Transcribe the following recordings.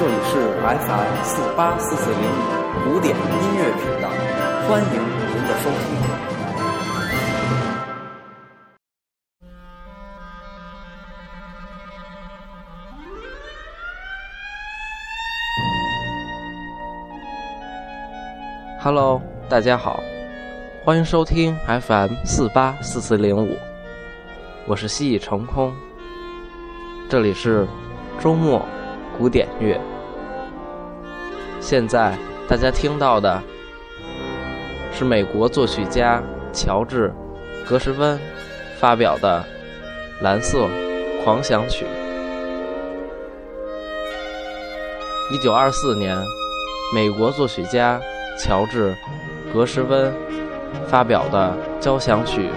这里是 FM 四八四四零五古典音乐频道，欢迎您的收听。Hello，大家好，欢迎收听 FM 四八四四零五，我是蜥蜴成空，这里是周末古典乐。现在大家听到的是美国作曲家乔治·格什温发表的《蓝色狂想曲》。一九二四年，美国作曲家乔治·格什温发表的交响曲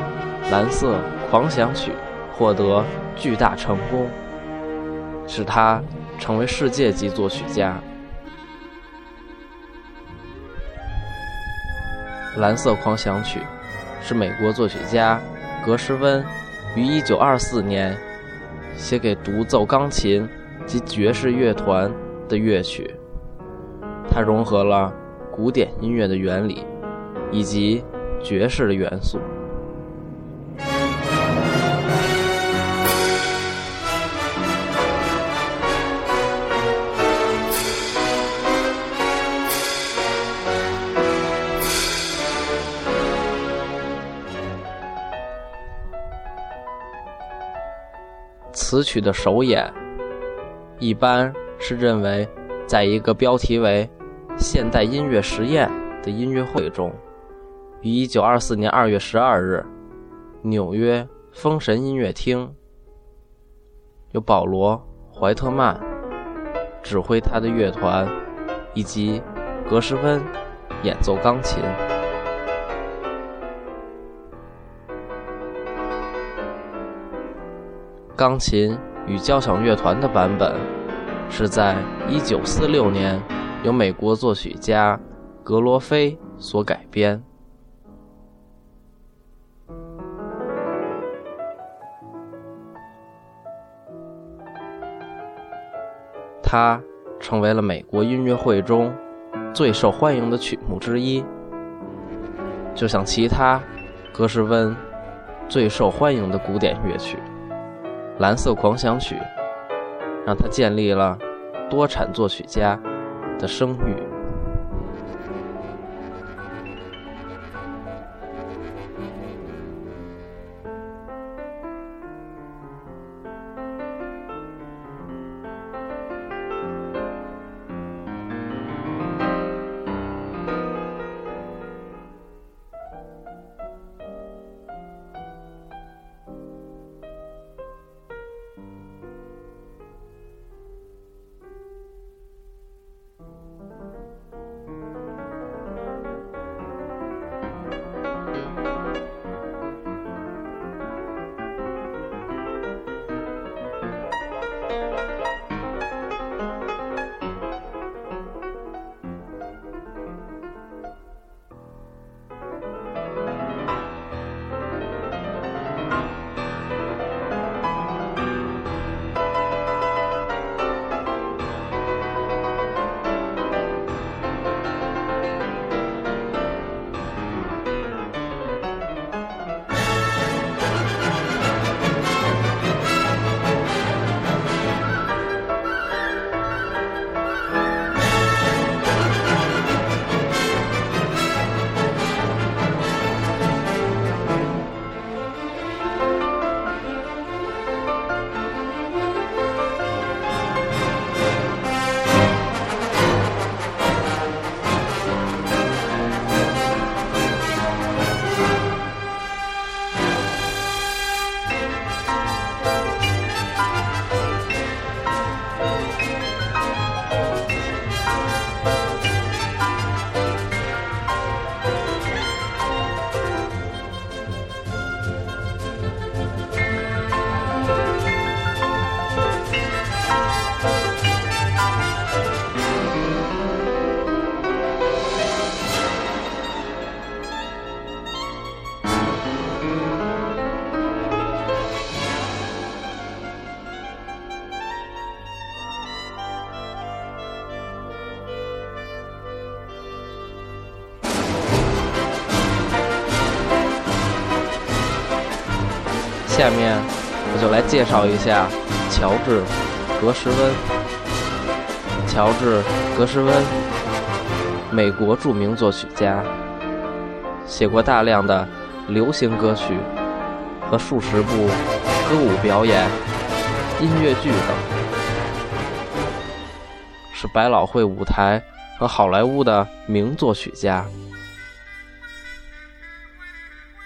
《蓝色狂想曲》获得巨大成功，使他成为世界级作曲家。《蓝色狂想曲》是美国作曲家格什温于1924年写给独奏钢琴及爵士乐团的乐曲。它融合了古典音乐的原理以及爵士的元素。此曲的首演，一般是认为，在一个标题为“现代音乐实验”的音乐会中，于1924年2月12日，纽约风神音乐厅，由保罗·怀特曼指挥他的乐团，以及格什温演奏钢琴。钢琴与交响乐团的版本是在1946年由美国作曲家格罗菲所改编，它成为了美国音乐会中最受欢迎的曲目之一，就像其他格什温最受欢迎的古典乐曲。《蓝色狂想曲让他建立了多产作曲家的声誉。介绍一下乔治·格什温。乔治·格什温，美国著名作曲家，写过大量的流行歌曲和数十部歌舞表演、音乐剧等，是百老汇舞台和好莱坞的名作曲家。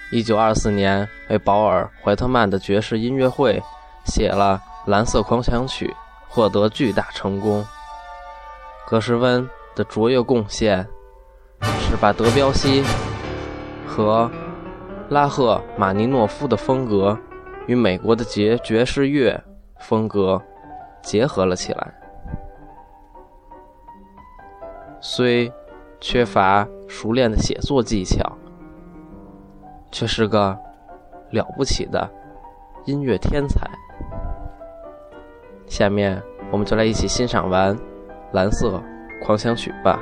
一九二四年，为保尔·怀特曼的爵士音乐会写了《蓝色狂想曲》，获得巨大成功。格什温的卓越贡献是把德彪西和拉赫玛尼诺夫的风格与美国的爵爵士乐风格结合了起来。虽缺乏熟练的写作技巧。却是个了不起的音乐天才。下面，我们就来一起欣赏完《蓝色狂想曲》吧。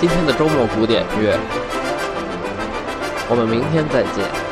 今天的周末古典乐，我们明天再见。